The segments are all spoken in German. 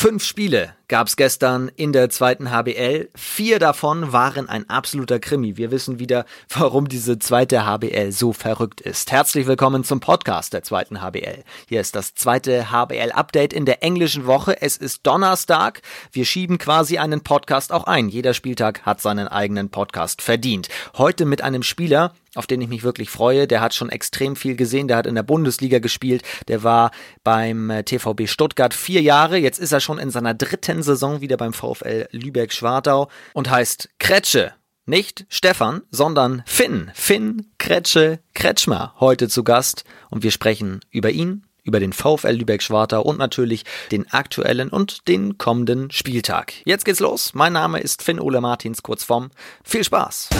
Fünf Spiele gab es gestern in der zweiten HBL. Vier davon waren ein absoluter Krimi. Wir wissen wieder, warum diese zweite HBL so verrückt ist. Herzlich willkommen zum Podcast der zweiten HBL. Hier ist das zweite HBL-Update in der englischen Woche. Es ist Donnerstag. Wir schieben quasi einen Podcast auch ein. Jeder Spieltag hat seinen eigenen Podcast verdient. Heute mit einem Spieler, auf den ich mich wirklich freue. Der hat schon extrem viel gesehen. Der hat in der Bundesliga gespielt. Der war beim äh, TVB Stuttgart vier Jahre. Jetzt ist er schon in seiner dritten Saison wieder beim VfL Lübeck-Schwartau und heißt Kretsche. Nicht Stefan, sondern Finn. Finn Kretsche Kretschmer heute zu Gast und wir sprechen über ihn, über den VfL Lübeck-Schwartau und natürlich den aktuellen und den kommenden Spieltag. Jetzt geht's los. Mein Name ist Finn Ole Martins, kurz vorm. Viel Spaß!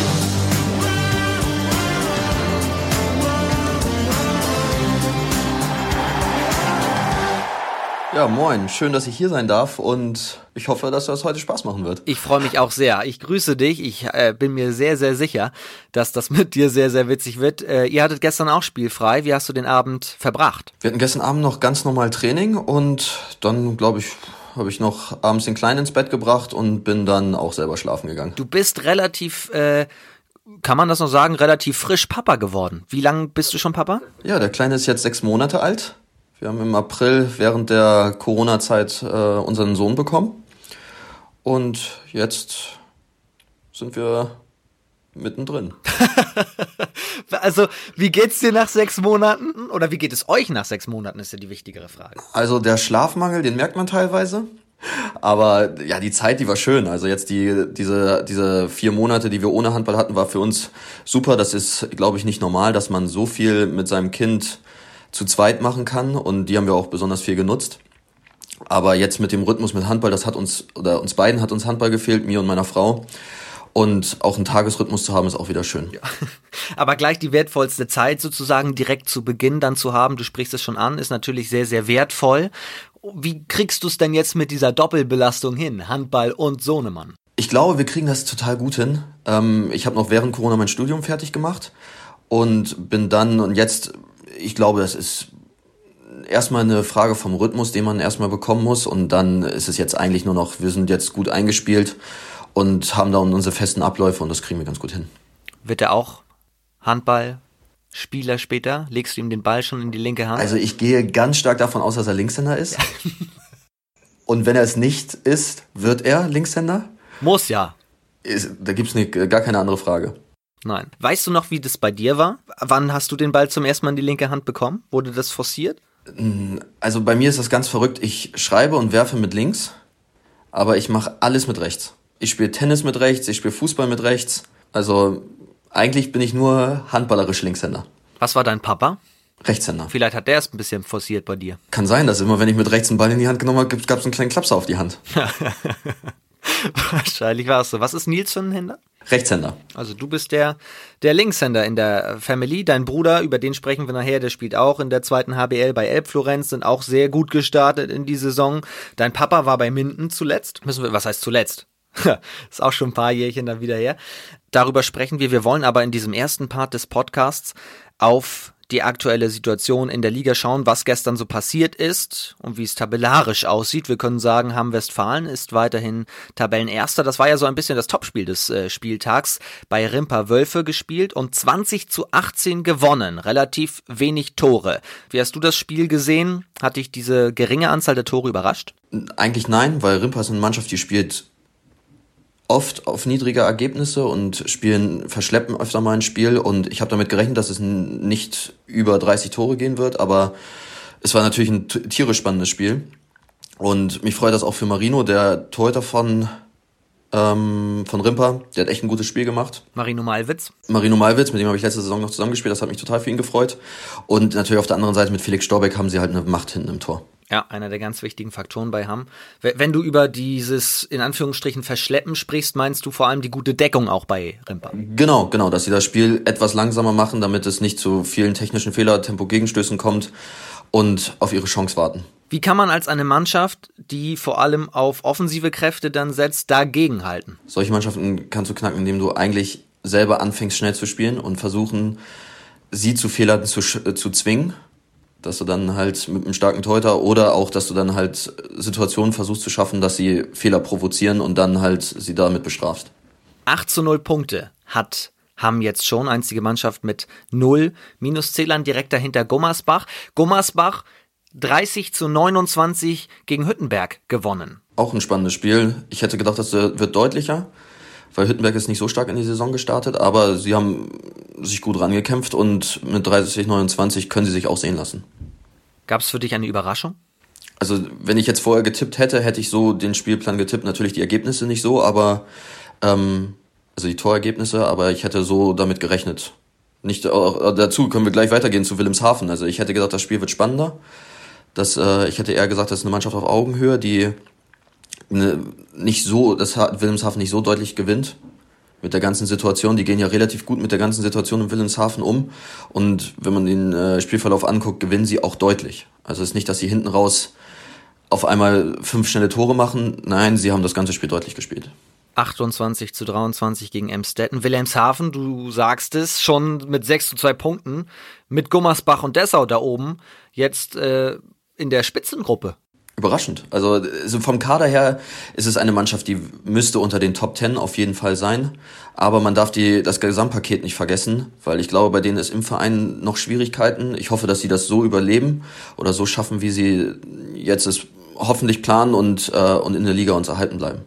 Ja, moin. Schön, dass ich hier sein darf und ich hoffe, dass das heute Spaß machen wird. Ich freue mich auch sehr. Ich grüße dich. Ich äh, bin mir sehr, sehr sicher, dass das mit dir sehr, sehr witzig wird. Äh, ihr hattet gestern auch spielfrei. Wie hast du den Abend verbracht? Wir hatten gestern Abend noch ganz normal Training und dann, glaube ich, habe ich noch abends den Kleinen ins Bett gebracht und bin dann auch selber schlafen gegangen. Du bist relativ... Äh, kann man das noch sagen, relativ frisch Papa geworden. Wie lange bist du schon Papa? Ja, der Kleine ist jetzt sechs Monate alt. Wir haben im April während der Corona-Zeit äh, unseren Sohn bekommen. Und jetzt sind wir mittendrin. also, wie geht's dir nach sechs Monaten? Oder wie geht es euch nach sechs Monaten, ist ja die wichtigere Frage. Also, der Schlafmangel, den merkt man teilweise. Aber ja, die Zeit, die war schön. Also jetzt die, diese, diese vier Monate, die wir ohne Handball hatten, war für uns super. Das ist, glaube ich, nicht normal, dass man so viel mit seinem Kind zu zweit machen kann und die haben wir auch besonders viel genutzt. Aber jetzt mit dem Rhythmus mit Handball, das hat uns, oder uns beiden hat uns Handball gefehlt, mir und meiner Frau. Und auch einen Tagesrhythmus zu haben, ist auch wieder schön. Ja. Aber gleich die wertvollste Zeit sozusagen direkt zu Beginn dann zu haben, du sprichst es schon an, ist natürlich sehr, sehr wertvoll. Wie kriegst du es denn jetzt mit dieser Doppelbelastung hin, Handball und Sohnemann? Ich glaube, wir kriegen das total gut hin. Ähm, ich habe noch während Corona mein Studium fertig gemacht und bin dann, und jetzt ich glaube, das ist erstmal eine Frage vom Rhythmus, den man erstmal bekommen muss. Und dann ist es jetzt eigentlich nur noch, wir sind jetzt gut eingespielt und haben da unsere festen Abläufe und das kriegen wir ganz gut hin. Wird er auch Handballspieler später? Legst du ihm den Ball schon in die linke Hand? Also ich gehe ganz stark davon aus, dass er Linkshänder ist. und wenn er es nicht ist, wird er Linkshänder? Muss ja. Ist, da gibt's es gar keine andere Frage. Nein. Weißt du noch, wie das bei dir war? Wann hast du den Ball zum ersten Mal in die linke Hand bekommen? Wurde das forciert? Mm, also bei mir ist das ganz verrückt. Ich schreibe und werfe mit links, aber ich mache alles mit rechts. Ich spiele Tennis mit rechts, ich spiele Fußball mit rechts. Also eigentlich bin ich nur handballerisch Linkshänder. Was war dein Papa? Rechtshänder. Vielleicht hat der es ein bisschen forciert bei dir. Kann sein, dass immer, wenn ich mit rechts einen Ball in die Hand genommen habe, gab es einen kleinen Klapser auf die Hand. Wahrscheinlich war es so. Was ist Nils für ein Händer? Rechtshänder. Also du bist der, der Linkshänder in der Family. Dein Bruder, über den sprechen wir nachher, der spielt auch in der zweiten HBL bei Elbflorenz, sind auch sehr gut gestartet in die Saison. Dein Papa war bei Minden zuletzt. Müssen wir, was heißt zuletzt? ist auch schon ein paar Jährchen dann wieder her. Darüber sprechen wir. Wir wollen aber in diesem ersten Part des Podcasts auf die aktuelle Situation in der Liga schauen, was gestern so passiert ist und wie es tabellarisch aussieht. Wir können sagen, Hamm-Westfalen ist weiterhin Tabellenerster. Das war ja so ein bisschen das Topspiel des äh, Spieltags. Bei Rimper Wölfe gespielt und 20 zu 18 gewonnen. Relativ wenig Tore. Wie hast du das Spiel gesehen? Hat dich diese geringe Anzahl der Tore überrascht? Eigentlich nein, weil Rimper ist eine Mannschaft, die spielt oft auf niedrige Ergebnisse und spielen, verschleppen öfter mal ein Spiel und ich habe damit gerechnet, dass es nicht über 30 Tore gehen wird, aber es war natürlich ein tierisch spannendes Spiel und mich freut das auch für Marino, der Torhüter von ähm, von Rimper, der hat echt ein gutes Spiel gemacht. Marino Malwitz. Marino Malwitz, mit dem habe ich letzte Saison noch zusammengespielt, das hat mich total für ihn gefreut. Und natürlich auf der anderen Seite mit Felix Storbeck haben sie halt eine Macht hinten im Tor. Ja, einer der ganz wichtigen Faktoren bei Hamm. Wenn du über dieses in Anführungsstrichen Verschleppen sprichst, meinst du vor allem die gute Deckung auch bei Rimper? Genau, genau, dass sie das Spiel etwas langsamer machen, damit es nicht zu vielen technischen Fehler, Tempo-Gegenstößen kommt und auf ihre Chance warten. Wie kann man als eine Mannschaft, die vor allem auf offensive Kräfte dann setzt, dagegen halten? Solche Mannschaften kannst du knacken, indem du eigentlich selber anfängst schnell zu spielen und versuchen, sie zu Fehlern zu, zu zwingen dass du dann halt mit einem starken Teuter oder auch, dass du dann halt Situationen versuchst zu schaffen, dass sie Fehler provozieren und dann halt sie damit bestrafst. 8 zu 0 Punkte hat haben jetzt schon einzige Mannschaft mit 0 Minuszählern direkt dahinter Gummersbach. Gummersbach 30 zu 29 gegen Hüttenberg gewonnen. Auch ein spannendes Spiel. Ich hätte gedacht, das wird deutlicher, weil Hüttenberg ist nicht so stark in die Saison gestartet, aber sie haben sich gut rangekämpft und mit 30 29 können sie sich auch sehen lassen. Gab es für dich eine Überraschung? Also, wenn ich jetzt vorher getippt hätte, hätte ich so den Spielplan getippt. Natürlich die Ergebnisse nicht so, aber ähm, also die Torergebnisse, aber ich hätte so damit gerechnet. Nicht äh, dazu können wir gleich weitergehen zu Wilhelmshaven. Also ich hätte gedacht, das Spiel wird spannender. Das, äh, ich hätte eher gesagt, das ist eine Mannschaft auf Augenhöhe, die ne, nicht so, das hat Wilhelmshaven nicht so deutlich gewinnt mit der ganzen Situation. Die gehen ja relativ gut mit der ganzen Situation in Wilhelmshaven um. Und wenn man den äh, Spielverlauf anguckt, gewinnen sie auch deutlich. Also es ist nicht, dass sie hinten raus auf einmal fünf schnelle Tore machen. Nein, sie haben das ganze Spiel deutlich gespielt. 28 zu 23 gegen Emstetten. Wilhelmshaven, du sagst es, schon mit 6 zu 2 Punkten, mit Gummersbach und Dessau da oben, jetzt äh, in der Spitzengruppe. Überraschend. Also, also vom Kader her ist es eine Mannschaft, die müsste unter den Top Ten auf jeden Fall sein. Aber man darf die, das Gesamtpaket nicht vergessen, weil ich glaube, bei denen ist im Verein noch Schwierigkeiten. Ich hoffe, dass sie das so überleben oder so schaffen, wie sie jetzt es hoffentlich planen und, äh, und in der Liga uns erhalten bleiben.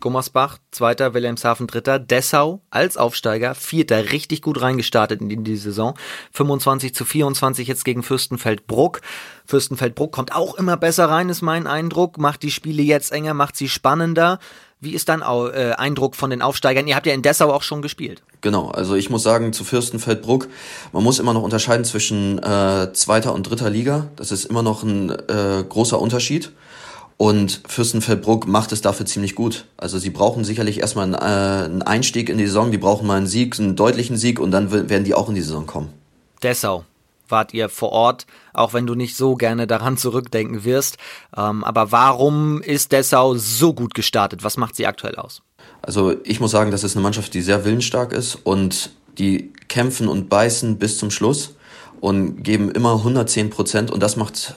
Gummersbach, zweiter, Wilhelmshaven dritter, Dessau als Aufsteiger, vierter, richtig gut reingestartet in die Saison. 25 zu 24 jetzt gegen Fürstenfeldbruck. Fürstenfeldbruck kommt auch immer besser rein, ist mein Eindruck, macht die Spiele jetzt enger, macht sie spannender. Wie ist dein äh, Eindruck von den Aufsteigern? Ihr habt ja in Dessau auch schon gespielt. Genau, also ich muss sagen, zu Fürstenfeldbruck, man muss immer noch unterscheiden zwischen äh, zweiter und dritter Liga. Das ist immer noch ein äh, großer Unterschied. Und Fürstenfeldbruck macht es dafür ziemlich gut. Also sie brauchen sicherlich erstmal einen, äh, einen Einstieg in die Saison, die brauchen mal einen Sieg, einen deutlichen Sieg und dann werden die auch in die Saison kommen. Dessau wart ihr vor Ort, auch wenn du nicht so gerne daran zurückdenken wirst. Ähm, aber warum ist Dessau so gut gestartet? Was macht sie aktuell aus? Also ich muss sagen, das ist eine Mannschaft, die sehr willensstark ist und die kämpfen und beißen bis zum Schluss und geben immer 110 Prozent und das macht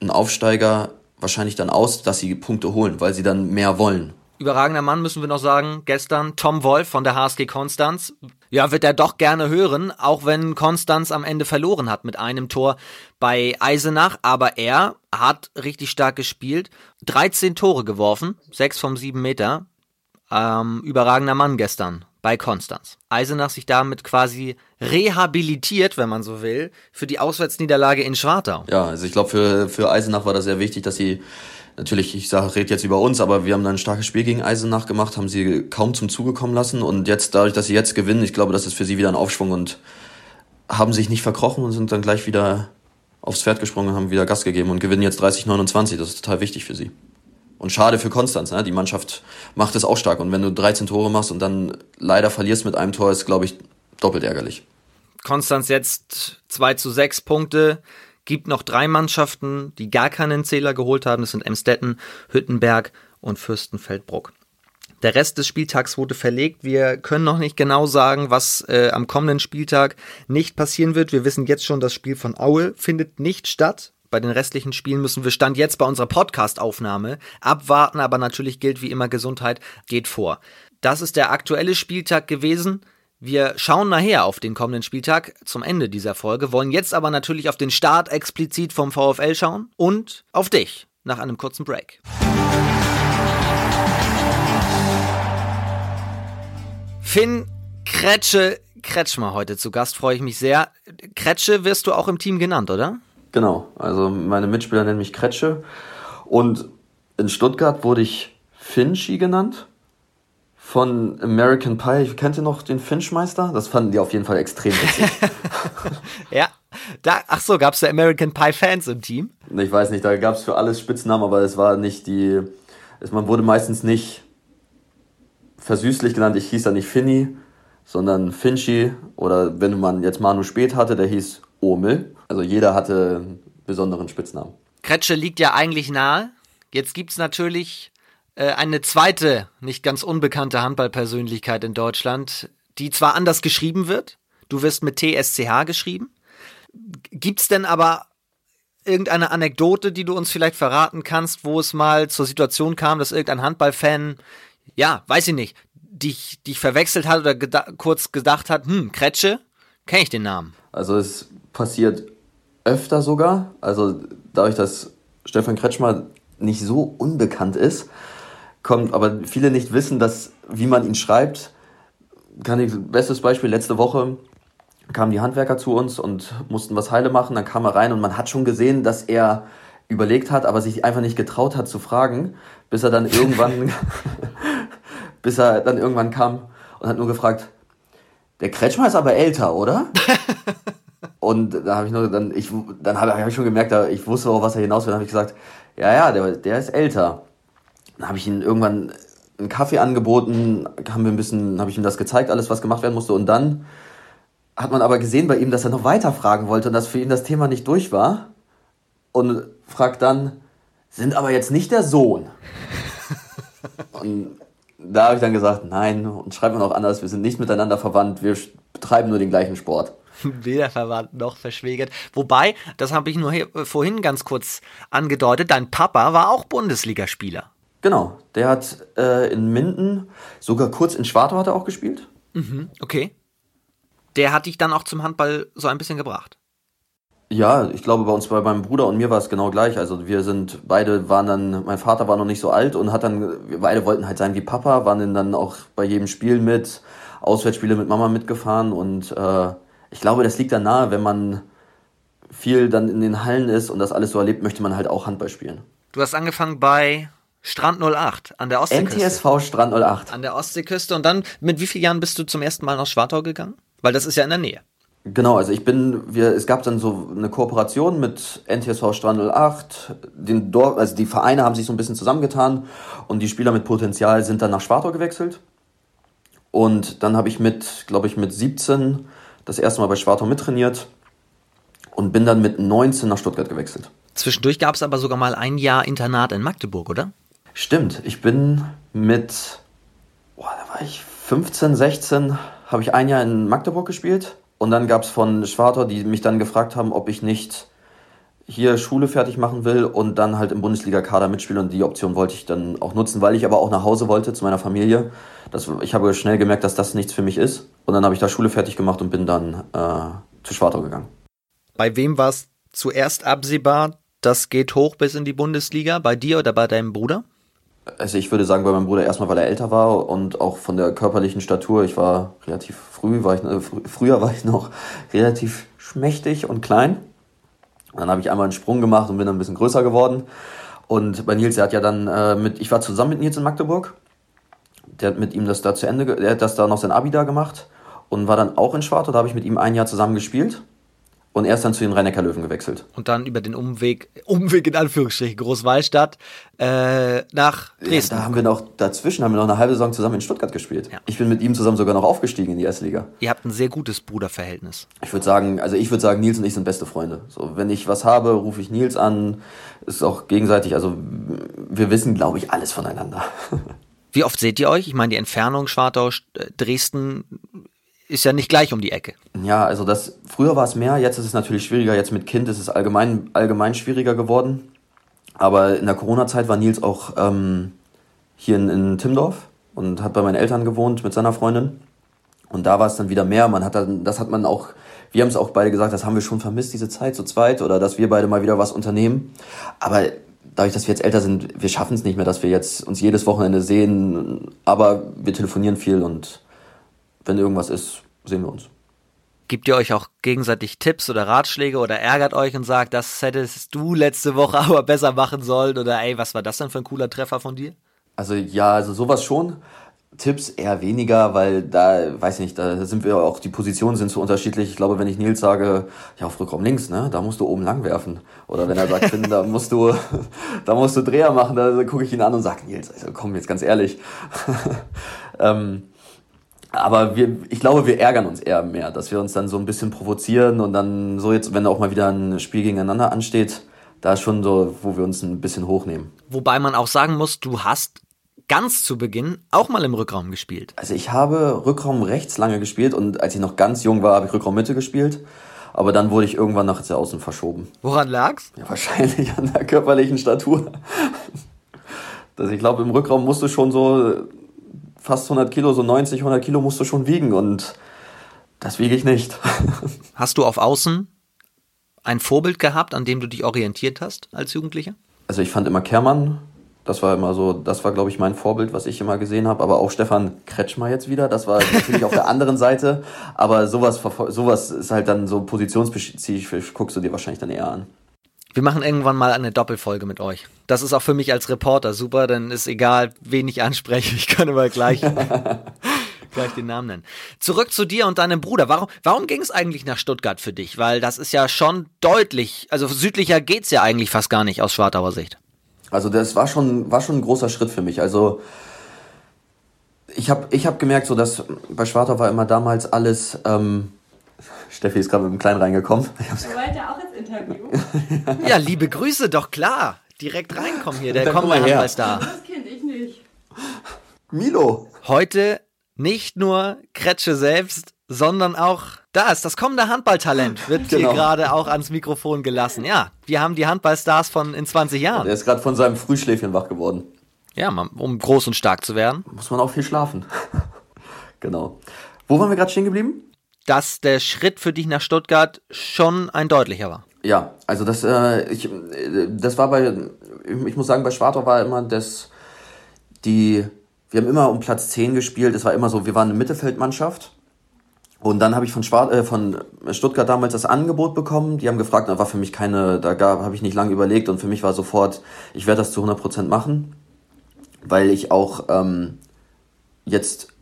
einen Aufsteiger wahrscheinlich dann aus, dass sie Punkte holen, weil sie dann mehr wollen. Überragender Mann müssen wir noch sagen. Gestern Tom Wolf von der HSG Konstanz. Ja, wird er doch gerne hören, auch wenn Konstanz am Ende verloren hat mit einem Tor bei Eisenach. Aber er hat richtig stark gespielt. 13 Tore geworfen, 6 vom 7 Meter. Ähm, überragender Mann gestern bei Konstanz. Eisenach sich damit quasi rehabilitiert, wenn man so will, für die Auswärtsniederlage in Schwartau. Ja, also ich glaube, für, für Eisenach war das sehr wichtig, dass sie natürlich, ich sage, rede jetzt über uns, aber wir haben dann ein starkes Spiel gegen Eisenach gemacht, haben sie kaum zum Zuge kommen lassen und jetzt, dadurch, dass sie jetzt gewinnen, ich glaube, das ist für sie wieder ein Aufschwung und haben sich nicht verkrochen und sind dann gleich wieder aufs Pferd gesprungen haben wieder Gas gegeben und gewinnen jetzt 30-29. Das ist total wichtig für sie. Und schade für Konstanz, ne? die Mannschaft macht es auch stark. Und wenn du 13 Tore machst und dann leider verlierst mit einem Tor, ist, glaube ich, doppelt ärgerlich. Konstanz jetzt 2 zu 6 Punkte. Gibt noch drei Mannschaften, die gar keinen Zähler geholt haben. Das sind Emstetten, Hüttenberg und Fürstenfeldbruck. Der Rest des Spieltags wurde verlegt. Wir können noch nicht genau sagen, was äh, am kommenden Spieltag nicht passieren wird. Wir wissen jetzt schon, das Spiel von Aue findet nicht statt. Bei den restlichen Spielen müssen wir Stand jetzt bei unserer Podcast-Aufnahme abwarten, aber natürlich gilt wie immer Gesundheit geht vor. Das ist der aktuelle Spieltag gewesen. Wir schauen nachher auf den kommenden Spieltag zum Ende dieser Folge, wollen jetzt aber natürlich auf den Start explizit vom VfL schauen und auf dich nach einem kurzen Break. Finn Kretsche Kretschmer heute zu Gast, freue ich mich sehr. Kretsche wirst du auch im Team genannt, oder? Genau, also meine Mitspieler nennen mich Kretsche. Und in Stuttgart wurde ich Finchy genannt von American Pie. Kennt ihr noch den Finchmeister? Das fanden die auf jeden Fall extrem witzig. ja. Da, ach so, gab es da American Pie Fans im Team? Ich weiß nicht, da gab es für alles Spitznamen, aber es war nicht die. Es, man wurde meistens nicht versüßlich genannt. Ich hieß da nicht Finny, sondern Finchy. Oder wenn man jetzt Manu Spät hatte, der hieß Omel. Also jeder hatte einen besonderen Spitznamen. Kretsche liegt ja eigentlich nahe. Jetzt gibt es natürlich äh, eine zweite, nicht ganz unbekannte Handballpersönlichkeit in Deutschland, die zwar anders geschrieben wird. Du wirst mit TSCH geschrieben. Gibt es denn aber irgendeine Anekdote, die du uns vielleicht verraten kannst, wo es mal zur Situation kam, dass irgendein Handballfan, ja, weiß ich nicht, dich, dich verwechselt hat oder geda kurz gedacht hat, hm, Kretsche, kenne ich den Namen. Also es passiert öfter sogar. Also dadurch, dass Stefan Kretschmer nicht so unbekannt ist, kommt, aber viele nicht wissen, dass, wie man ihn schreibt. Kann ich, bestes Beispiel, letzte Woche kamen die Handwerker zu uns und mussten was heile machen. Dann kam er rein und man hat schon gesehen, dass er überlegt hat, aber sich einfach nicht getraut hat zu fragen, bis er dann irgendwann, bis er dann irgendwann kam und hat nur gefragt, der Kretschmer ist aber älter, oder? und da habe ich nur dann, ich, dann habe hab ich schon gemerkt, ich wusste auch, was er hinaus will. Dann habe ich gesagt, ja, ja, der, der ist älter. Dann habe ich ihm irgendwann einen Kaffee angeboten, haben wir ein bisschen, habe ich ihm das gezeigt, alles, was gemacht werden musste. Und dann hat man aber gesehen bei ihm, dass er noch weiter fragen wollte und dass für ihn das Thema nicht durch war. Und fragt dann, sind aber jetzt nicht der Sohn. und da habe ich dann gesagt, nein, und schreibt man auch anders, wir sind nicht miteinander verwandt, wir betreiben nur den gleichen Sport. Weder verwandt noch verschwägert. Wobei, das habe ich nur hier, äh, vorhin ganz kurz angedeutet, dein Papa war auch Bundesligaspieler. Genau, der hat äh, in Minden, sogar kurz in Schwartau hat er auch gespielt. Mhm, okay. Der hat dich dann auch zum Handball so ein bisschen gebracht. Ja, ich glaube, bei uns, bei meinem Bruder und mir war es genau gleich. Also wir sind, beide waren dann, mein Vater war noch nicht so alt und hat dann, wir beide wollten halt sein wie Papa, waren dann auch bei jedem Spiel mit, Auswärtsspiele mit Mama mitgefahren und äh, ich glaube, das liegt dann nahe, wenn man viel dann in den Hallen ist und das alles so erlebt, möchte man halt auch Handball spielen. Du hast angefangen bei Strand 08 an der Ostseeküste. NTSV Strand 08. An der Ostseeküste und dann, mit wie vielen Jahren bist du zum ersten Mal nach Schwartau gegangen? Weil das ist ja in der Nähe. Genau, also ich bin, wir, es gab dann so eine Kooperation mit NTSV Strand 08, den Dorf, also die Vereine haben sich so ein bisschen zusammengetan und die Spieler mit Potenzial sind dann nach Schwartau gewechselt. Und dann habe ich mit, glaube ich, mit 17 das erste Mal bei Schwartau mittrainiert und bin dann mit 19 nach Stuttgart gewechselt. Zwischendurch gab es aber sogar mal ein Jahr Internat in Magdeburg, oder? Stimmt, ich bin mit, boah, da war ich 15, 16, habe ich ein Jahr in Magdeburg gespielt und dann gab es von Schwartau, die mich dann gefragt haben, ob ich nicht hier Schule fertig machen will und dann halt im Bundesliga-Kader mitspielen. Und die Option wollte ich dann auch nutzen, weil ich aber auch nach Hause wollte zu meiner Familie. Das, ich habe schnell gemerkt, dass das nichts für mich ist. Und dann habe ich da Schule fertig gemacht und bin dann äh, zu Schwartau gegangen. Bei wem war es zuerst absehbar, das geht hoch bis in die Bundesliga? Bei dir oder bei deinem Bruder? Also ich würde sagen, bei meinem Bruder erstmal, weil er älter war und auch von der körperlichen Statur. Ich war relativ früh, war ich, äh, fr früher war ich noch relativ schmächtig und klein. Dann habe ich einmal einen Sprung gemacht und bin dann ein bisschen größer geworden. Und bei Nils, der hat ja dann äh, mit, ich war zusammen mit Nils in Magdeburg. Der hat mit ihm das da zu Ende, der hat das da noch sein Abi da gemacht und war dann auch in Schwartau. Da habe ich mit ihm ein Jahr zusammen gespielt. Und er ist dann zu den rhein löwen gewechselt. Und dann über den Umweg, Umweg in Anführungsstrichen, Großwallstadt, äh, nach Dresden. Ja, da haben wir noch, dazwischen haben wir noch eine halbe Saison zusammen in Stuttgart gespielt. Ja. Ich bin mit ihm zusammen sogar noch aufgestiegen in die erste Liga. Ihr habt ein sehr gutes Bruderverhältnis. Ich würde sagen, also ich würde sagen, Nils und ich sind beste Freunde. So, wenn ich was habe, rufe ich Nils an. Ist auch gegenseitig, also wir wissen, glaube ich, alles voneinander. Wie oft seht ihr euch? Ich meine, die Entfernung Schwartau, Dresden ist ja nicht gleich um die Ecke. Ja, also das früher war es mehr, jetzt ist es natürlich schwieriger. Jetzt mit Kind ist es allgemein allgemein schwieriger geworden. Aber in der Corona-Zeit war Nils auch ähm, hier in, in Timdorf und hat bei meinen Eltern gewohnt mit seiner Freundin. Und da war es dann wieder mehr. Man hat dann, das hat man auch, wir haben es auch beide gesagt, das haben wir schon vermisst, diese Zeit zu zweit oder dass wir beide mal wieder was unternehmen. Aber dadurch, dass wir jetzt älter sind, wir schaffen es nicht mehr, dass wir jetzt uns jedes Wochenende sehen. Aber wir telefonieren viel und wenn irgendwas ist, sehen wir uns. Gebt ihr euch auch gegenseitig Tipps oder Ratschläge oder ärgert euch und sagt, das hättest du letzte Woche aber besser machen sollen oder ey, was war das denn für ein cooler Treffer von dir? Also ja, also sowas schon. Tipps eher weniger, weil da, weiß ich nicht, da sind wir auch, die Positionen sind so unterschiedlich. Ich glaube, wenn ich Nils sage, ja, auf Rückraum links, ne, da musst du oben lang werfen. Oder wenn er sagt, Finn, da musst du, da musst du Dreher machen, da gucke ich ihn an und sage, Nils, also komm, jetzt ganz ehrlich. ähm, aber wir, ich glaube, wir ärgern uns eher mehr, dass wir uns dann so ein bisschen provozieren und dann so jetzt, wenn auch mal wieder ein Spiel gegeneinander ansteht, da ist schon so, wo wir uns ein bisschen hochnehmen. Wobei man auch sagen muss, du hast ganz zu Beginn auch mal im Rückraum gespielt. Also ich habe Rückraum rechts lange gespielt und als ich noch ganz jung war, habe ich Rückraum Mitte gespielt. Aber dann wurde ich irgendwann nach außen verschoben. Woran lag's? Ja, wahrscheinlich an der körperlichen Statur. dass ich glaube, im Rückraum musst du schon so fast 100 Kilo, so 90, 100 Kilo musst du schon wiegen und das wiege ich nicht. Hast du auf Außen ein Vorbild gehabt, an dem du dich orientiert hast als Jugendlicher? Also ich fand immer Kermann, das war immer so, das war glaube ich mein Vorbild, was ich immer gesehen habe, aber auch Stefan Kretschmer jetzt wieder, das war natürlich auf der anderen Seite, aber sowas, sowas ist halt dann so positionsspezifisch, guckst du dir wahrscheinlich dann eher an. Wir machen irgendwann mal eine Doppelfolge mit euch. Das ist auch für mich als Reporter super, dann ist egal, wen ich anspreche, ich kann immer gleich gleich den Namen nennen. Zurück zu dir und deinem Bruder. Warum, warum ging es eigentlich nach Stuttgart für dich? Weil das ist ja schon deutlich, also südlicher geht's ja eigentlich fast gar nicht aus Schwartauer Sicht. Also das war schon, war schon ein großer Schritt für mich. Also ich habe ich hab gemerkt, so dass bei Schwartau war immer damals alles. Ähm, Steffi ist gerade mit dem Kleinen reingekommen. Du wollte auch ins Interview. ja, liebe Grüße, doch klar. Direkt reinkommen hier, der kommt mal her. da. Das kenne ich nicht. Milo. Heute nicht nur Kretsche selbst, sondern auch das, das kommende Handballtalent wird genau. hier gerade auch ans Mikrofon gelassen. Ja, wir haben die Handballstars von in 20 Jahren. Er ist gerade von seinem Frühschläfchen wach geworden. Ja, um groß und stark zu werden. Muss man auch viel schlafen. genau. Wo waren wir gerade stehen geblieben? Dass der Schritt für dich nach Stuttgart schon ein deutlicher war. Ja, also das, äh, ich, äh, das war bei, ich muss sagen, bei Schwartau war immer das, die wir haben immer um Platz 10 gespielt. Es war immer so, wir waren eine Mittelfeldmannschaft. Und dann habe ich von, Schwar äh, von Stuttgart damals das Angebot bekommen. Die haben gefragt, da war für mich keine, da habe ich nicht lange überlegt und für mich war sofort, ich werde das zu 100 Prozent machen, weil ich auch ähm, jetzt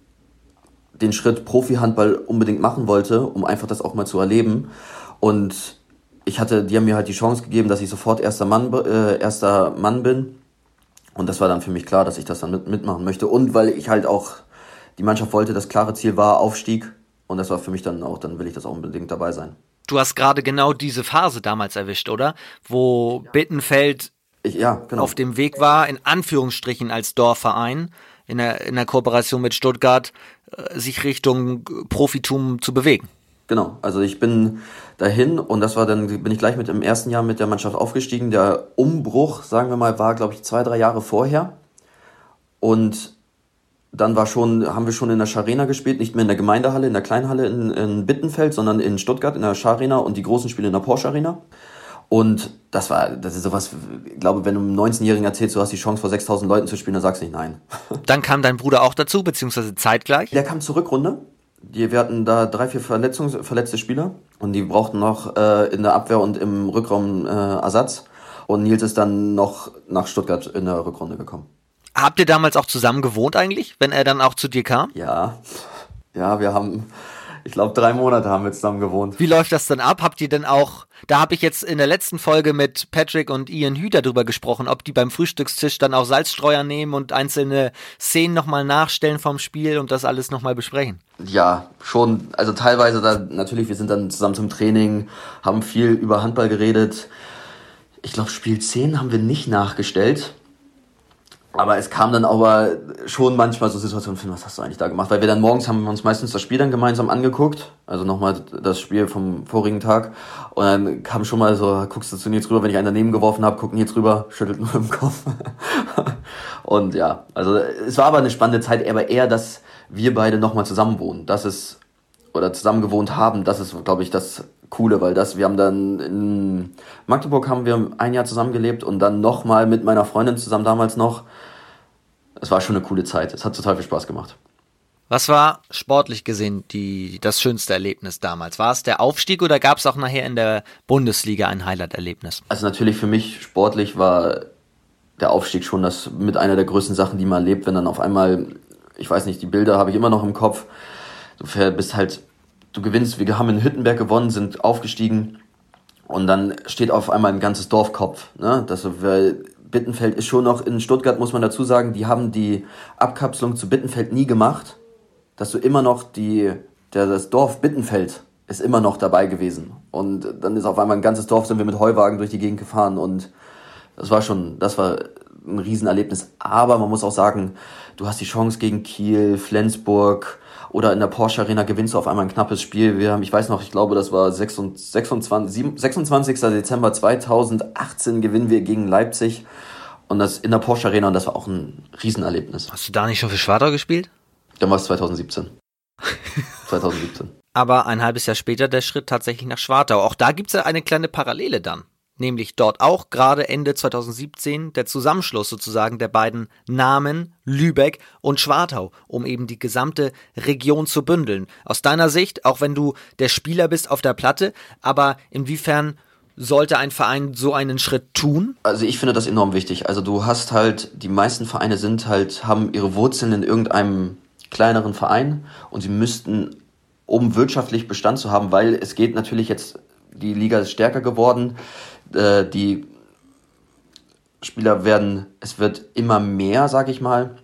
den Schritt Profi-Handball unbedingt machen wollte, um einfach das auch mal zu erleben. Und ich hatte, die haben mir halt die Chance gegeben, dass ich sofort erster Mann, äh, erster Mann bin und das war dann für mich klar, dass ich das dann mit, mitmachen möchte. Und weil ich halt auch, die Mannschaft wollte, das klare Ziel war Aufstieg. Und das war für mich dann auch, dann will ich das auch unbedingt dabei sein. Du hast gerade genau diese Phase damals erwischt, oder? Wo Bittenfeld ich, ja, genau. auf dem Weg war, in Anführungsstrichen als Dorfverein, in der, in der Kooperation mit Stuttgart, äh, sich Richtung Profitum zu bewegen. Genau, also ich bin dahin und das war dann, bin ich gleich mit im ersten Jahr mit der Mannschaft aufgestiegen. Der Umbruch, sagen wir mal, war, glaube ich, zwei, drei Jahre vorher. Und dann war schon, haben wir schon in der Scharena gespielt, nicht mehr in der Gemeindehalle, in der Kleinhalle in, in Bittenfeld, sondern in Stuttgart in der Scharena und die großen Spiele in der Porsche Arena. Und das war, das ist sowas, ich glaube, wenn du einem 19-Jährigen erzählst, du hast die Chance vor 6000 Leuten zu spielen, dann sagst du nicht nein. Dann kam dein Bruder auch dazu, beziehungsweise zeitgleich? Der kam zur Rückrunde die, wir hatten da drei, vier Verletzungs verletzte Spieler und die brauchten noch äh, in der Abwehr und im Rückraum äh, Ersatz. Und Nils ist dann noch nach Stuttgart in der Rückrunde gekommen. Habt ihr damals auch zusammen gewohnt eigentlich, wenn er dann auch zu dir kam? Ja. Ja, wir haben ich glaube, drei Monate haben wir zusammen gewohnt. Wie läuft das dann ab? Habt ihr denn auch, da habe ich jetzt in der letzten Folge mit Patrick und Ian Hüter drüber gesprochen, ob die beim Frühstückstisch dann auch Salzstreuer nehmen und einzelne Szenen nochmal nachstellen vom Spiel und das alles nochmal besprechen? Ja, schon. Also teilweise da, natürlich, wir sind dann zusammen zum Training, haben viel über Handball geredet. Ich glaube, Spiel 10 haben wir nicht nachgestellt. Aber es kam dann aber schon manchmal so Situationen, Finn, was hast du eigentlich da gemacht? Weil wir dann morgens haben wir uns meistens das Spiel dann gemeinsam angeguckt, also nochmal das Spiel vom vorigen Tag. Und dann kam schon mal so, guckst du zu Nils rüber, wenn ich einen daneben geworfen habe, guckt Nils rüber, schüttelt nur im Kopf. und ja, also es war aber eine spannende Zeit, aber eher, dass wir beide nochmal zusammen wohnen. Das ist, oder zusammen gewohnt haben, das ist, glaube ich, das Coole, weil das, wir haben dann in Magdeburg haben wir ein Jahr zusammengelebt und dann nochmal mit meiner Freundin zusammen damals noch. Es war schon eine coole Zeit. Es hat total viel Spaß gemacht. Was war sportlich gesehen die, das schönste Erlebnis damals? War es der Aufstieg oder gab es auch nachher in der Bundesliga ein Highlight-Erlebnis? Also natürlich für mich sportlich war der Aufstieg schon das mit einer der größten Sachen, die man erlebt, wenn dann auf einmal, ich weiß nicht, die Bilder habe ich immer noch im Kopf. Du bist halt du gewinnst, wir haben in Hüttenberg gewonnen, sind aufgestiegen und dann steht auf einmal ein ganzes Dorfkopf. Ne? Das, weil Bittenfeld ist schon noch in Stuttgart, muss man dazu sagen, die haben die Abkapselung zu Bittenfeld nie gemacht, dass du immer noch die, der, das Dorf Bittenfeld ist immer noch dabei gewesen. Und dann ist auf einmal ein ganzes Dorf, sind wir mit Heuwagen durch die Gegend gefahren und das war schon, das war ein Riesenerlebnis. Aber man muss auch sagen, du hast die Chance gegen Kiel, Flensburg oder in der Porsche Arena gewinnst du auf einmal ein knappes Spiel. Wir haben, ich weiß noch, ich glaube, das war 26, 26. Dezember 2018 gewinnen wir gegen Leipzig und das in der Porsche Arena und das war auch ein Riesenerlebnis. Hast du da nicht schon für Schwadau gespielt? Dann war es 2017. 2017. Aber ein halbes Jahr später der Schritt tatsächlich nach Schwartau. Auch da gibt es ja eine kleine Parallele dann nämlich dort auch gerade Ende 2017 der Zusammenschluss sozusagen der beiden Namen Lübeck und Schwartau, um eben die gesamte Region zu bündeln. Aus deiner Sicht, auch wenn du der Spieler bist auf der Platte, aber inwiefern sollte ein Verein so einen Schritt tun? Also ich finde das enorm wichtig. Also du hast halt, die meisten Vereine sind halt, haben ihre Wurzeln in irgendeinem kleineren Verein und sie müssten, um wirtschaftlich Bestand zu haben, weil es geht natürlich jetzt, die Liga ist stärker geworden, äh, die Spieler werden, es wird immer mehr, sag ich mal.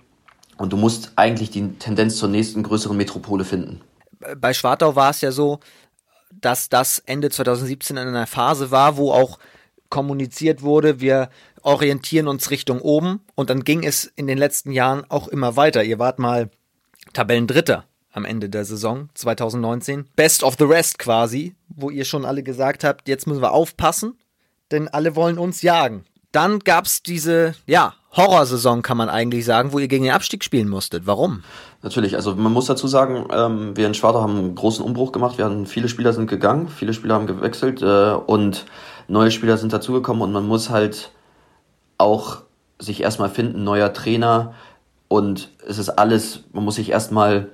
Und du musst eigentlich die Tendenz zur nächsten größeren Metropole finden. Bei Schwartau war es ja so, dass das Ende 2017 in einer Phase war, wo auch kommuniziert wurde, wir orientieren uns Richtung oben und dann ging es in den letzten Jahren auch immer weiter. Ihr wart mal Tabellendritter am Ende der Saison 2019. Best of the rest quasi, wo ihr schon alle gesagt habt, jetzt müssen wir aufpassen denn alle wollen uns jagen. Dann gab es diese, ja, Horrorsaison kann man eigentlich sagen, wo ihr gegen den Abstieg spielen musstet. Warum? Natürlich, also man muss dazu sagen, ähm, wir in Schwartau haben einen großen Umbruch gemacht. Wir haben, viele Spieler sind gegangen, viele Spieler haben gewechselt äh, und neue Spieler sind dazugekommen und man muss halt auch sich erstmal finden, neuer Trainer und es ist alles, man muss sich erstmal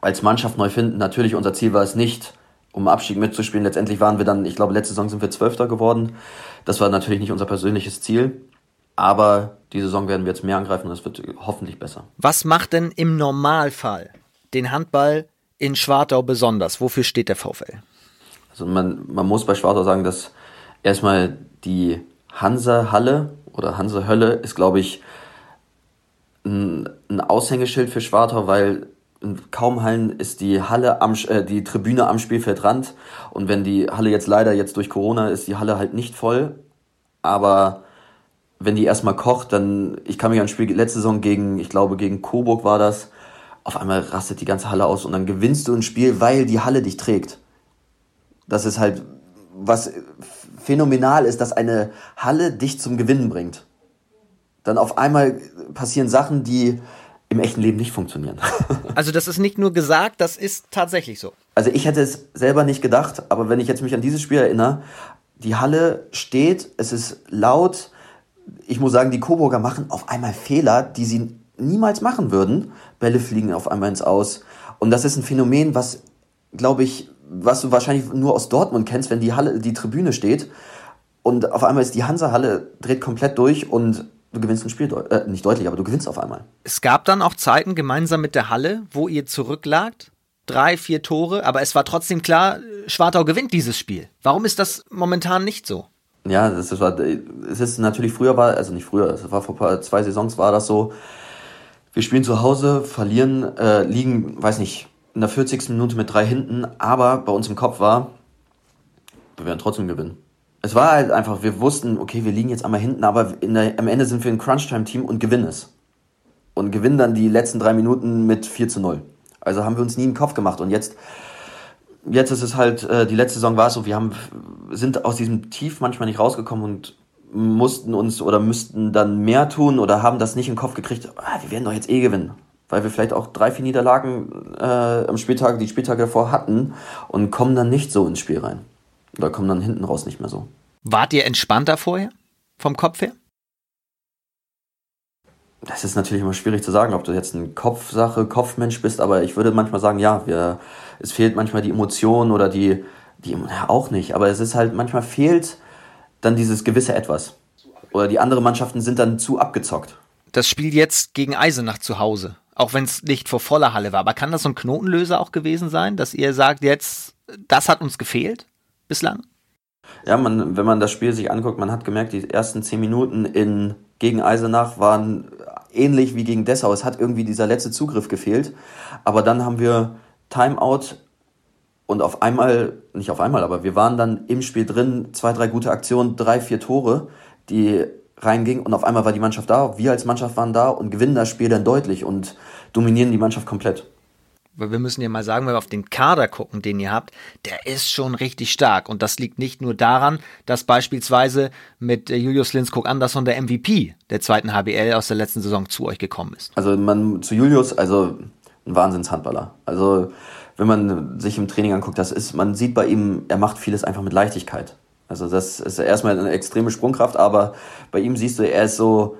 als Mannschaft neu finden. Natürlich, unser Ziel war es nicht, um Abstieg mitzuspielen. Letztendlich waren wir dann, ich glaube, letzte Saison sind wir Zwölfter geworden. Das war natürlich nicht unser persönliches Ziel. Aber die Saison werden wir jetzt mehr angreifen und es wird hoffentlich besser. Was macht denn im Normalfall den Handball in Schwartau besonders? Wofür steht der VfL? Also man, man muss bei Schwartau sagen, dass erstmal die Hansa-Halle oder Hansa-Hölle ist, glaube ich, ein, ein Aushängeschild für Schwartau, weil in kaum Hallen ist die Halle am äh, die Tribüne am Spielfeldrand und wenn die Halle jetzt leider jetzt durch Corona ist die Halle halt nicht voll, aber wenn die erstmal kocht, dann ich kann mich an ein Spiel letzte Saison gegen ich glaube gegen Coburg war das, auf einmal rastet die ganze Halle aus und dann gewinnst du ein Spiel, weil die Halle dich trägt. Das ist halt was phänomenal ist, dass eine Halle dich zum Gewinnen bringt. Dann auf einmal passieren Sachen, die im echten Leben nicht funktionieren. also das ist nicht nur gesagt, das ist tatsächlich so. Also ich hätte es selber nicht gedacht, aber wenn ich jetzt mich an dieses Spiel erinnere, die Halle steht, es ist laut. Ich muss sagen, die Coburger machen auf einmal Fehler, die sie niemals machen würden. Bälle fliegen auf einmal ins Aus. Und das ist ein Phänomen, was, glaube ich, was du wahrscheinlich nur aus Dortmund kennst, wenn die Halle, die Tribüne steht. Und auf einmal ist die Hansa-Halle dreht komplett durch und du gewinnst ein Spiel, äh, nicht deutlich, aber du gewinnst auf einmal. Es gab dann auch Zeiten gemeinsam mit der Halle, wo ihr zurücklagt, drei, vier Tore, aber es war trotzdem klar, Schwartau gewinnt dieses Spiel. Warum ist das momentan nicht so? Ja, das war, es ist natürlich früher war, also nicht früher, es war vor zwei Saisons war das so. Wir spielen zu Hause, verlieren, äh, liegen, weiß nicht, in der 40. Minute mit drei hinten, aber bei uns im Kopf war, wir werden trotzdem gewinnen es war halt einfach, wir wussten, okay, wir liegen jetzt einmal hinten, aber der, am Ende sind wir ein Crunch-Time-Team und gewinnen es. Und gewinnen dann die letzten drei Minuten mit 4 zu 0. Also haben wir uns nie einen Kopf gemacht. Und jetzt, jetzt ist es halt, äh, die letzte Saison war es so, wir haben, sind aus diesem Tief manchmal nicht rausgekommen und mussten uns oder müssten dann mehr tun oder haben das nicht in den Kopf gekriegt, ah, wir werden doch jetzt eh gewinnen. Weil wir vielleicht auch drei, vier Niederlagen äh, am Spieltag, die Spieltage davor hatten und kommen dann nicht so ins Spiel rein. Da kommen dann hinten raus nicht mehr so. Wart ihr entspannter vorher? Vom Kopf her? Das ist natürlich immer schwierig zu sagen, ob du jetzt eine Kopfsache, Kopfmensch bist, aber ich würde manchmal sagen, ja, wir, es fehlt manchmal die Emotion oder die, die, ja, auch nicht, aber es ist halt, manchmal fehlt dann dieses gewisse Etwas. Oder die anderen Mannschaften sind dann zu abgezockt. Das Spiel jetzt gegen Eisenach zu Hause, auch wenn es nicht vor voller Halle war, aber kann das so ein Knotenlöser auch gewesen sein, dass ihr sagt, jetzt, das hat uns gefehlt? Bislang? Ja, man, wenn man das Spiel sich anguckt, man hat gemerkt, die ersten zehn Minuten in, gegen Eisenach waren ähnlich wie gegen Dessau. Es hat irgendwie dieser letzte Zugriff gefehlt. Aber dann haben wir Timeout und auf einmal, nicht auf einmal, aber wir waren dann im Spiel drin, zwei, drei gute Aktionen, drei, vier Tore, die reinging und auf einmal war die Mannschaft da, wir als Mannschaft waren da und gewinnen das Spiel dann deutlich und dominieren die Mannschaft komplett weil wir müssen ja mal sagen, wenn wir auf den Kader gucken, den ihr habt, der ist schon richtig stark. Und das liegt nicht nur daran, dass beispielsweise mit äh, Julius Linskog Andersson der MVP der zweiten HBL aus der letzten Saison zu euch gekommen ist. Also man zu Julius, also ein Wahnsinnshandballer. Also wenn man sich im Training anguckt, das ist, man sieht bei ihm, er macht vieles einfach mit Leichtigkeit. Also das ist erstmal eine extreme Sprungkraft, aber bei ihm siehst du, er ist so,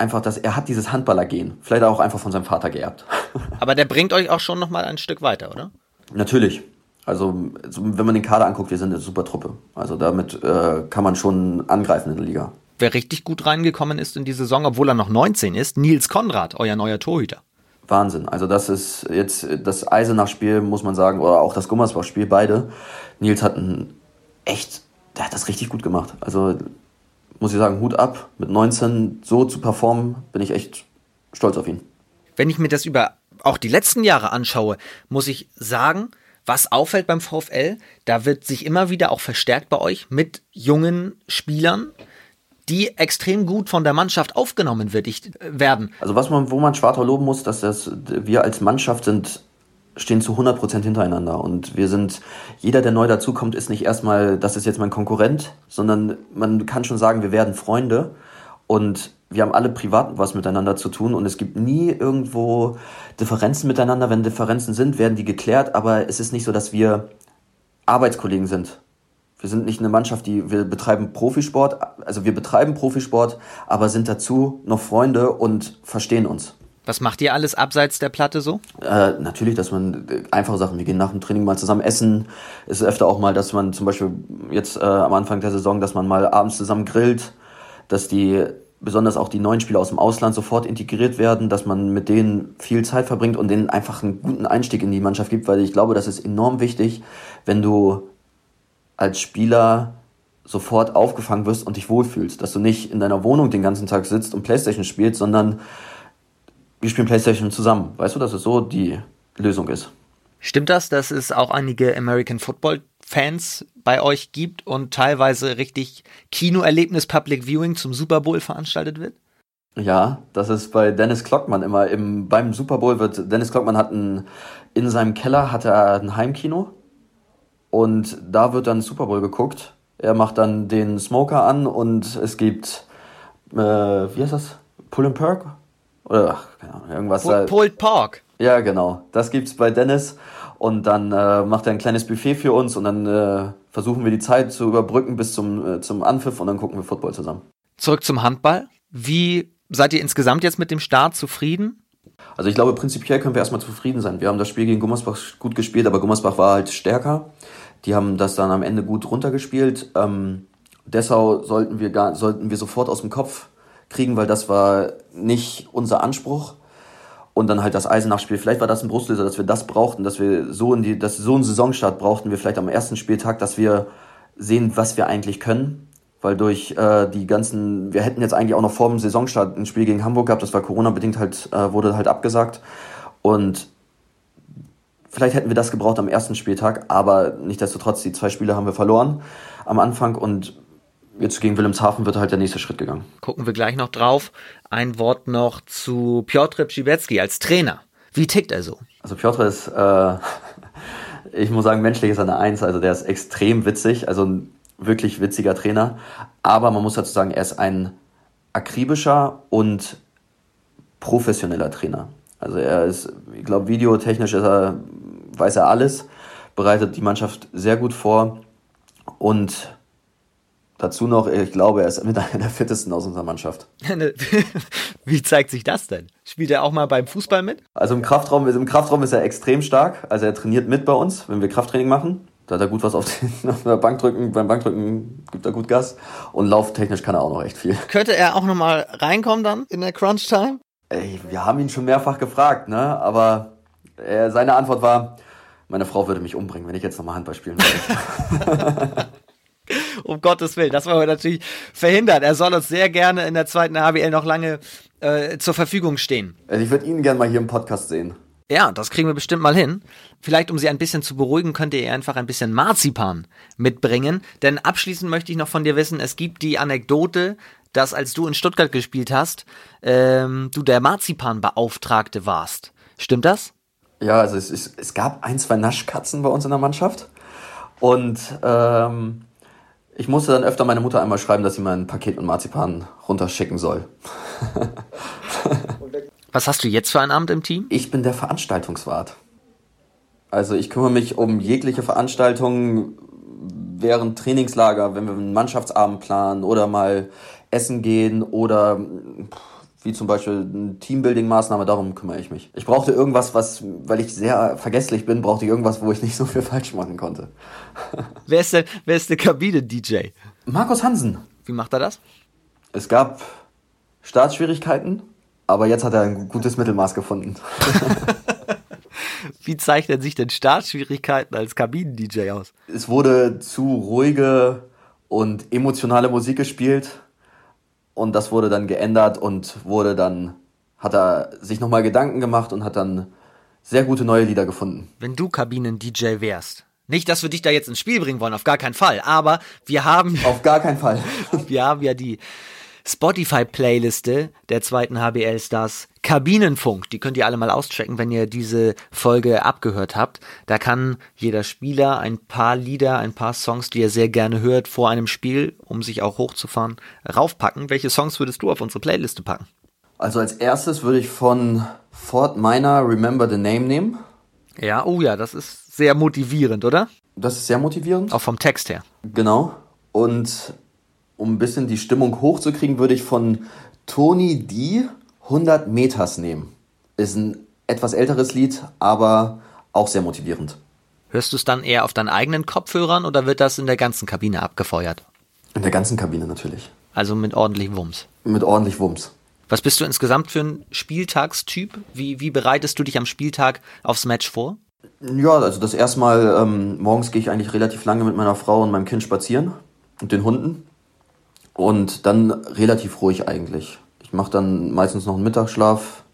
einfach, dass er hat dieses Handballergehen. Vielleicht auch einfach von seinem Vater geerbt. Aber der bringt euch auch schon noch mal ein Stück weiter, oder? Natürlich. Also wenn man den Kader anguckt, wir sind eine super Truppe. Also damit äh, kann man schon angreifen in der Liga. Wer richtig gut reingekommen ist in die Saison, obwohl er noch 19 ist, Nils Konrad, euer neuer Torhüter. Wahnsinn. Also das ist jetzt das Eisenach-Spiel, muss man sagen, oder auch das Gummersbach-Spiel, beide. Nils hat ein echt, der hat das richtig gut gemacht. Also muss ich sagen, Hut ab. Mit 19 so zu performen, bin ich echt stolz auf ihn. Wenn ich mir das über auch die letzten Jahre anschaue, muss ich sagen, was auffällt beim VfL, da wird sich immer wieder auch verstärkt bei euch mit jungen Spielern, die extrem gut von der Mannschaft aufgenommen wird, ich, werden. Also was man, wo man Schwartau loben muss, dass das, wir als Mannschaft sind stehen zu 100% hintereinander. Und wir sind, jeder, der neu dazukommt, ist nicht erstmal, das ist jetzt mein Konkurrent, sondern man kann schon sagen, wir werden Freunde. Und wir haben alle privat was miteinander zu tun und es gibt nie irgendwo Differenzen miteinander. Wenn Differenzen sind, werden die geklärt, aber es ist nicht so, dass wir Arbeitskollegen sind. Wir sind nicht eine Mannschaft, die wir betreiben Profisport, also wir betreiben Profisport, aber sind dazu noch Freunde und verstehen uns. Was macht ihr alles abseits der Platte so? Äh, natürlich, dass man äh, einfache Sachen, wir gehen nach dem Training mal zusammen essen. Es ist öfter auch mal, dass man zum Beispiel jetzt äh, am Anfang der Saison, dass man mal abends zusammen grillt, dass die besonders auch die neuen Spieler aus dem Ausland sofort integriert werden, dass man mit denen viel Zeit verbringt und denen einfach einen guten Einstieg in die Mannschaft gibt, weil ich glaube, das ist enorm wichtig, wenn du als Spieler sofort aufgefangen wirst und dich wohlfühlst, dass du nicht in deiner Wohnung den ganzen Tag sitzt und Playstation spielst, sondern wir spielen Playstation zusammen. Weißt du, dass es so die Lösung ist? Stimmt das, dass es auch einige American Football Fans bei euch gibt und teilweise richtig Kinoerlebnis Public Viewing zum Super Bowl veranstaltet wird? Ja, das ist bei Dennis Klockmann immer im, beim Super Bowl wird, Dennis Klockmann hat ein, in seinem Keller hat er ein Heimkino und da wird dann Super Bowl geguckt. Er macht dann den Smoker an und es gibt, äh, wie heißt das? Pull and Perk? Oder ach, keine Ahnung, irgendwas. Pulled, Pulled Pork. Ja, genau. Das gibt's bei Dennis. Und dann äh, macht er ein kleines Buffet für uns und dann äh, versuchen wir die Zeit zu überbrücken bis zum, äh, zum Anpfiff und dann gucken wir Football zusammen. Zurück zum Handball. Wie seid ihr insgesamt jetzt mit dem Start zufrieden? Also ich glaube, prinzipiell können wir erstmal zufrieden sein. Wir haben das Spiel gegen Gummersbach gut gespielt, aber Gummersbach war halt stärker. Die haben das dann am Ende gut runtergespielt. Ähm, Dessau sollten wir, gar, sollten wir sofort aus dem Kopf kriegen, weil das war nicht unser Anspruch. Und dann halt das Eisenach-Spiel. Vielleicht war das ein Brustlöser, dass wir das brauchten, dass wir so in die, dass so einen Saisonstart brauchten wir vielleicht am ersten Spieltag, dass wir sehen, was wir eigentlich können. Weil durch äh, die ganzen, wir hätten jetzt eigentlich auch noch vor dem Saisonstart ein Spiel gegen Hamburg gehabt, das war Corona-bedingt halt, äh, wurde halt abgesagt. Und vielleicht hätten wir das gebraucht am ersten Spieltag, aber nichtsdestotrotz, die zwei Spiele haben wir verloren am Anfang und jetzt gegen Wilhelmshaven wird halt der nächste Schritt gegangen. Gucken wir gleich noch drauf. Ein Wort noch zu Piotr Pschiwecki als Trainer. Wie tickt er so? Also Piotr ist, äh, ich muss sagen, menschlich ist er eine Eins. Also der ist extrem witzig, also ein wirklich witziger Trainer. Aber man muss dazu sagen, er ist ein akribischer und professioneller Trainer. Also er ist, ich glaube, videotechnisch ist er, weiß er alles, bereitet die Mannschaft sehr gut vor und Dazu noch, ich glaube, er ist mit einer der fittesten aus unserer Mannschaft. Wie zeigt sich das denn? Spielt er auch mal beim Fußball mit? Also im Kraftraum, im Kraftraum ist er extrem stark. Also er trainiert mit bei uns, wenn wir Krafttraining machen. Da hat er gut was auf, den, auf der Bankdrücken. Beim Bankdrücken gibt er gut Gas. Und lauftechnisch kann er auch noch echt viel. Könnte er auch nochmal reinkommen dann in der Crunch-Time? Ey, wir haben ihn schon mehrfach gefragt, ne? Aber er, seine Antwort war, meine Frau würde mich umbringen, wenn ich jetzt nochmal Handball spielen würde. um Gottes Willen. Das wollen wir natürlich verhindern. Er soll uns sehr gerne in der zweiten HBL noch lange äh, zur Verfügung stehen. Also ich würde ihn gerne mal hier im Podcast sehen. Ja, das kriegen wir bestimmt mal hin. Vielleicht, um Sie ein bisschen zu beruhigen, könnt ihr einfach ein bisschen Marzipan mitbringen. Denn abschließend möchte ich noch von dir wissen, es gibt die Anekdote, dass als du in Stuttgart gespielt hast, ähm, du der Marzipanbeauftragte warst. Stimmt das? Ja, also es, es, es gab ein, zwei Naschkatzen bei uns in der Mannschaft. Und ähm, ich musste dann öfter meine Mutter einmal schreiben, dass sie mein Paket mit Marzipan runterschicken soll. Was hast du jetzt für ein Amt im Team? Ich bin der Veranstaltungswart. Also ich kümmere mich um jegliche Veranstaltungen während Trainingslager, wenn wir einen Mannschaftsabend planen oder mal essen gehen oder wie zum Beispiel eine Teambuilding-Maßnahme, darum kümmere ich mich. Ich brauchte irgendwas, was, weil ich sehr vergesslich bin, brauchte ich irgendwas, wo ich nicht so viel falsch machen konnte. wer ist denn, wer ist der Kabine-DJ? Markus Hansen. Wie macht er das? Es gab Startschwierigkeiten, aber jetzt hat er ein gutes Mittelmaß gefunden. Wie zeichnen sich denn Startschwierigkeiten als Kabinen-DJ aus? Es wurde zu ruhige und emotionale Musik gespielt und das wurde dann geändert und wurde dann, hat er sich nochmal Gedanken gemacht und hat dann sehr gute neue Lieder gefunden. Wenn du Kabinen-DJ wärst, nicht, dass wir dich da jetzt ins Spiel bringen wollen, auf gar keinen Fall, aber wir haben. Auf gar keinen Fall. wir haben ja die Spotify-Playliste der zweiten HBL-Stars Kabinenfunk. Die könnt ihr alle mal auschecken, wenn ihr diese Folge abgehört habt. Da kann jeder Spieler ein paar Lieder, ein paar Songs, die er sehr gerne hört vor einem Spiel, um sich auch hochzufahren, raufpacken. Welche Songs würdest du auf unsere Playliste packen? Also als erstes würde ich von Fort Minor Remember the Name nehmen. Ja, oh ja, das ist sehr motivierend, oder? Das ist sehr motivierend. Auch vom Text her. Genau. Und um ein bisschen die Stimmung hochzukriegen, würde ich von Tony D 100 Meters nehmen. Ist ein etwas älteres Lied, aber auch sehr motivierend. Hörst du es dann eher auf deinen eigenen Kopfhörern oder wird das in der ganzen Kabine abgefeuert? In der ganzen Kabine natürlich. Also mit ordentlich Wumms. Mit ordentlich Wumms. Was bist du insgesamt für ein Spieltagstyp? Wie, wie bereitest du dich am Spieltag aufs Match vor? Ja, also das erste Mal, ähm, morgens gehe ich eigentlich relativ lange mit meiner Frau und meinem Kind spazieren und den Hunden. Und dann relativ ruhig eigentlich. Ich mache dann meistens noch einen Mittagsschlaf,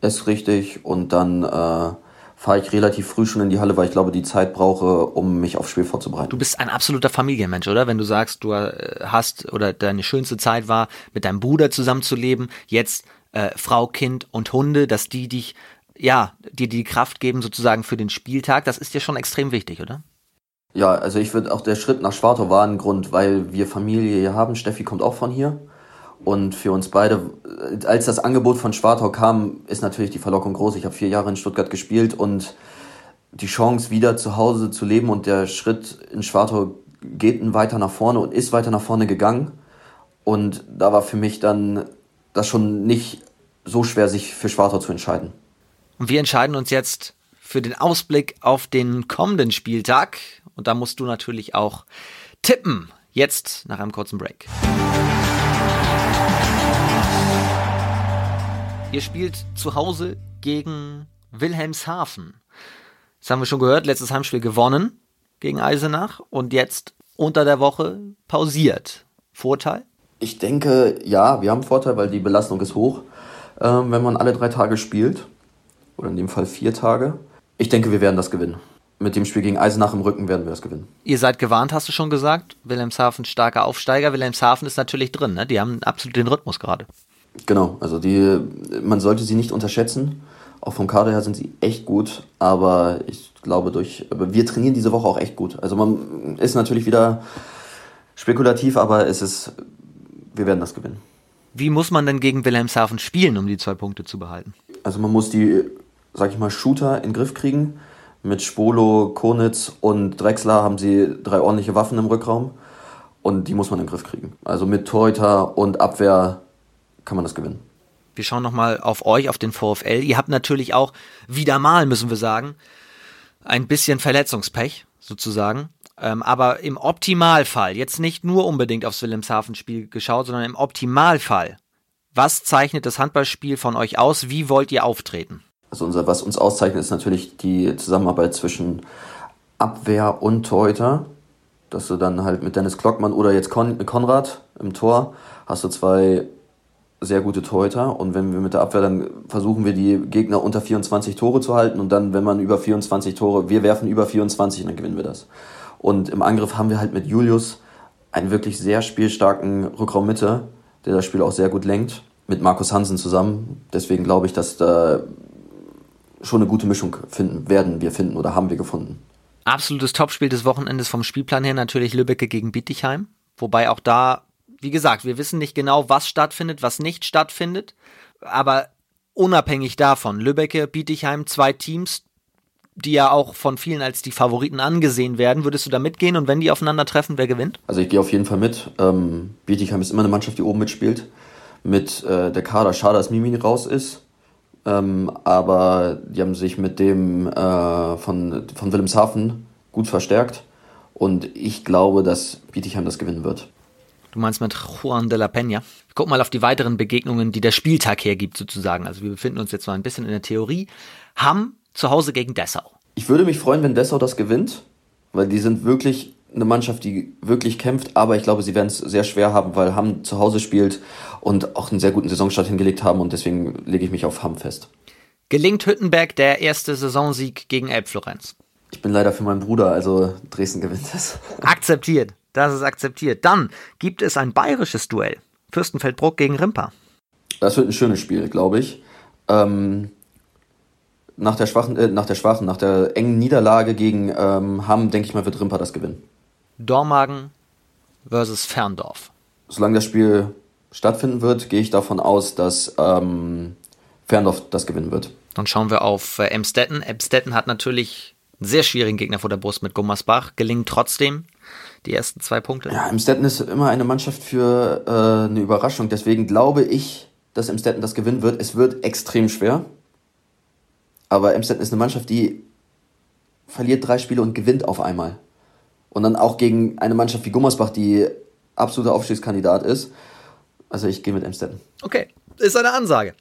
esse richtig und dann äh, fahre ich relativ früh schon in die Halle, weil ich glaube, die Zeit brauche, um mich aufs Spiel vorzubereiten. Du bist ein absoluter Familienmensch, oder? Wenn du sagst, du äh, hast oder deine schönste Zeit war, mit deinem Bruder zusammenzuleben, jetzt äh, Frau, Kind und Hunde, dass die dich, ja, dir die Kraft geben sozusagen für den Spieltag, das ist dir schon extrem wichtig, oder? Ja, also ich würde auch der Schritt nach Schwartau war ein Grund, weil wir Familie hier haben. Steffi kommt auch von hier. Und für uns beide, als das Angebot von Schwartau kam, ist natürlich die Verlockung groß. Ich habe vier Jahre in Stuttgart gespielt und die Chance, wieder zu Hause zu leben und der Schritt in Schwartau geht weiter nach vorne und ist weiter nach vorne gegangen. Und da war für mich dann das schon nicht so schwer, sich für Schwartau zu entscheiden. Und wir entscheiden uns jetzt für den Ausblick auf den kommenden Spieltag. Und da musst du natürlich auch tippen. Jetzt nach einem kurzen Break. Ihr spielt zu Hause gegen Wilhelmshaven. Das haben wir schon gehört, letztes Heimspiel gewonnen gegen Eisenach und jetzt unter der Woche pausiert. Vorteil? Ich denke, ja, wir haben Vorteil, weil die Belastung ist hoch, ähm, wenn man alle drei Tage spielt. Oder in dem Fall vier Tage. Ich denke, wir werden das gewinnen mit dem Spiel gegen Eisenach im Rücken werden wir das gewinnen. Ihr seid gewarnt, hast du schon gesagt. Wilhelmshaven starker Aufsteiger. Wilhelmshaven ist natürlich drin, ne? Die haben absolut den Rhythmus gerade. Genau, also die, man sollte sie nicht unterschätzen. Auch vom Kader her sind sie echt gut, aber ich glaube durch, aber wir trainieren diese Woche auch echt gut. Also man ist natürlich wieder spekulativ, aber es ist, wir werden das gewinnen. Wie muss man denn gegen Wilhelmshaven spielen, um die zwei Punkte zu behalten? Also man muss die, sag ich mal, Shooter in den Griff kriegen mit Spolo, Konitz und Drexler haben sie drei ordentliche Waffen im Rückraum und die muss man in den Griff kriegen. Also mit Torhüter und Abwehr kann man das gewinnen. Wir schauen nochmal auf euch, auf den VfL. Ihr habt natürlich auch wieder mal, müssen wir sagen, ein bisschen Verletzungspech sozusagen. Ähm, aber im Optimalfall, jetzt nicht nur unbedingt aufs Wilhelmshaven-Spiel geschaut, sondern im Optimalfall, was zeichnet das Handballspiel von euch aus? Wie wollt ihr auftreten? Also unser, was uns auszeichnet, ist natürlich die Zusammenarbeit zwischen Abwehr und Torhüter. Dass du dann halt mit Dennis Klockmann oder jetzt Kon Konrad im Tor hast du zwei sehr gute Torhüter und wenn wir mit der Abwehr dann versuchen wir die Gegner unter 24 Tore zu halten und dann wenn man über 24 Tore, wir werfen über 24 und dann gewinnen wir das. Und im Angriff haben wir halt mit Julius einen wirklich sehr spielstarken Rückraum Mitte, der das Spiel auch sehr gut lenkt, mit Markus Hansen zusammen. Deswegen glaube ich, dass da schon eine gute Mischung finden werden wir finden oder haben wir gefunden. Absolutes Topspiel des Wochenendes vom Spielplan her natürlich Lübbecke gegen Bietigheim. Wobei auch da, wie gesagt, wir wissen nicht genau, was stattfindet, was nicht stattfindet. Aber unabhängig davon, Lübbecke, Bietigheim, zwei Teams, die ja auch von vielen als die Favoriten angesehen werden. Würdest du da mitgehen und wenn die aufeinandertreffen, wer gewinnt? Also ich gehe auf jeden Fall mit. Ähm, Bietigheim ist immer eine Mannschaft, die oben mitspielt. Mit äh, der Kader. Schade, dass Mimi raus ist. Ähm, aber die haben sich mit dem äh, von, von Wilhelmshaven gut verstärkt. Und ich glaube, dass Bietigheim das gewinnen wird. Du meinst mit Juan de la Peña. Guck mal auf die weiteren Begegnungen, die der Spieltag hergibt, sozusagen. Also wir befinden uns jetzt mal ein bisschen in der Theorie. Hamm zu Hause gegen Dessau. Ich würde mich freuen, wenn Dessau das gewinnt, weil die sind wirklich eine Mannschaft, die wirklich kämpft, aber ich glaube, sie werden es sehr schwer haben, weil Hamm zu Hause spielt und auch einen sehr guten Saisonstart hingelegt haben und deswegen lege ich mich auf Hamm fest. Gelingt Hüttenberg der erste Saisonsieg gegen Elbflorenz? Ich bin leider für meinen Bruder, also Dresden gewinnt es. Akzeptiert, das ist akzeptiert. Dann gibt es ein bayerisches Duell. Fürstenfeldbruck gegen Rimpa. Das wird ein schönes Spiel, glaube ich. Ähm, nach der schwachen, äh, nach der schwachen, nach der engen Niederlage gegen ähm, Hamm, denke ich mal, wird Rimpa das gewinnen. Dormagen versus Ferndorf. Solange das Spiel stattfinden wird, gehe ich davon aus, dass ähm, Ferndorf das gewinnen wird. Dann schauen wir auf äh, Emstetten. Emstetten hat natürlich einen sehr schwierigen Gegner vor der Brust mit Gummersbach, gelingen trotzdem die ersten zwei Punkte. Ja, Emstetten ist immer eine Mannschaft für äh, eine Überraschung. Deswegen glaube ich, dass Emstetten das gewinnen wird. Es wird extrem schwer. Aber Emstetten ist eine Mannschaft, die verliert drei Spiele und gewinnt auf einmal. Und dann auch gegen eine Mannschaft wie Gummersbach, die absoluter Aufstiegskandidat ist. Also ich gehe mit Emstetten. Okay, ist eine Ansage.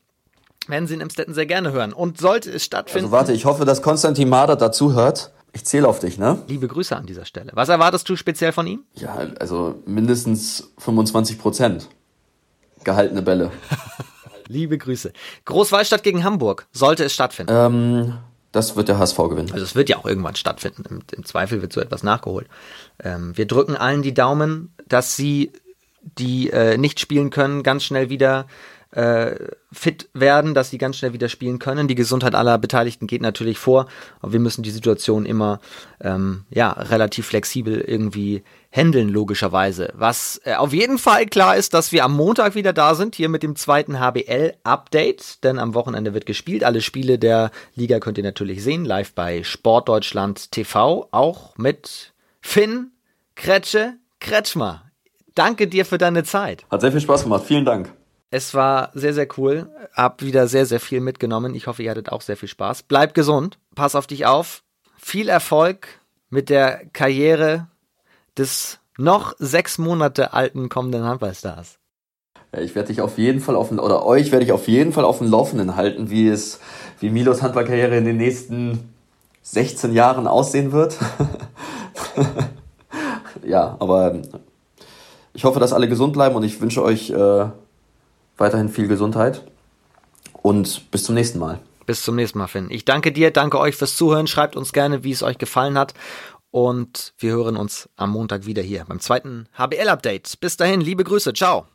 Werden Sie in Emstetten sehr gerne hören. Und sollte es stattfinden. Also warte, ich hoffe, dass Konstantin Mader dazu hört. Ich zähle auf dich, ne? Liebe Grüße an dieser Stelle. Was erwartest du speziell von ihm? Ja, also mindestens 25 Prozent. Gehaltene Bälle. Liebe Grüße. Großwallstadt gegen Hamburg. Sollte es stattfinden? Ähm, das wird der HSV gewinnen. Also es wird ja auch irgendwann stattfinden. Im, im Zweifel wird so etwas nachgeholt. Ähm, wir drücken allen die Daumen, dass sie, die äh, nicht spielen können, ganz schnell wieder äh, fit werden, dass sie ganz schnell wieder spielen können. Die Gesundheit aller Beteiligten geht natürlich vor, aber wir müssen die Situation immer ähm, ja relativ flexibel irgendwie handeln, logischerweise. Was äh, auf jeden Fall klar ist, dass wir am Montag wieder da sind, hier mit dem zweiten HBL-Update, denn am Wochenende wird gespielt. Alle Spiele der Liga könnt ihr natürlich sehen, live bei Sportdeutschland TV, auch mit Finn Kretsche Kretschmer. Danke dir für deine Zeit. Hat sehr viel Spaß gemacht. Vielen Dank. Es war sehr, sehr cool. Hab wieder sehr, sehr viel mitgenommen. Ich hoffe, ihr hattet auch sehr viel Spaß. Bleib gesund. Pass auf dich auf. Viel Erfolg mit der Karriere des noch sechs Monate alten kommenden Handballstars. Ich werde dich auf jeden Fall auf oder euch werde ich auf jeden Fall auf dem Laufenden halten, wie es, wie Milos Handballkarriere in den nächsten 16 Jahren aussehen wird. ja, aber ich hoffe, dass alle gesund bleiben und ich wünsche euch äh, weiterhin viel Gesundheit und bis zum nächsten Mal. Bis zum nächsten Mal, Finn. Ich danke dir, danke euch fürs Zuhören. Schreibt uns gerne, wie es euch gefallen hat. Und wir hören uns am Montag wieder hier beim zweiten HBL-Update. Bis dahin, liebe Grüße. Ciao.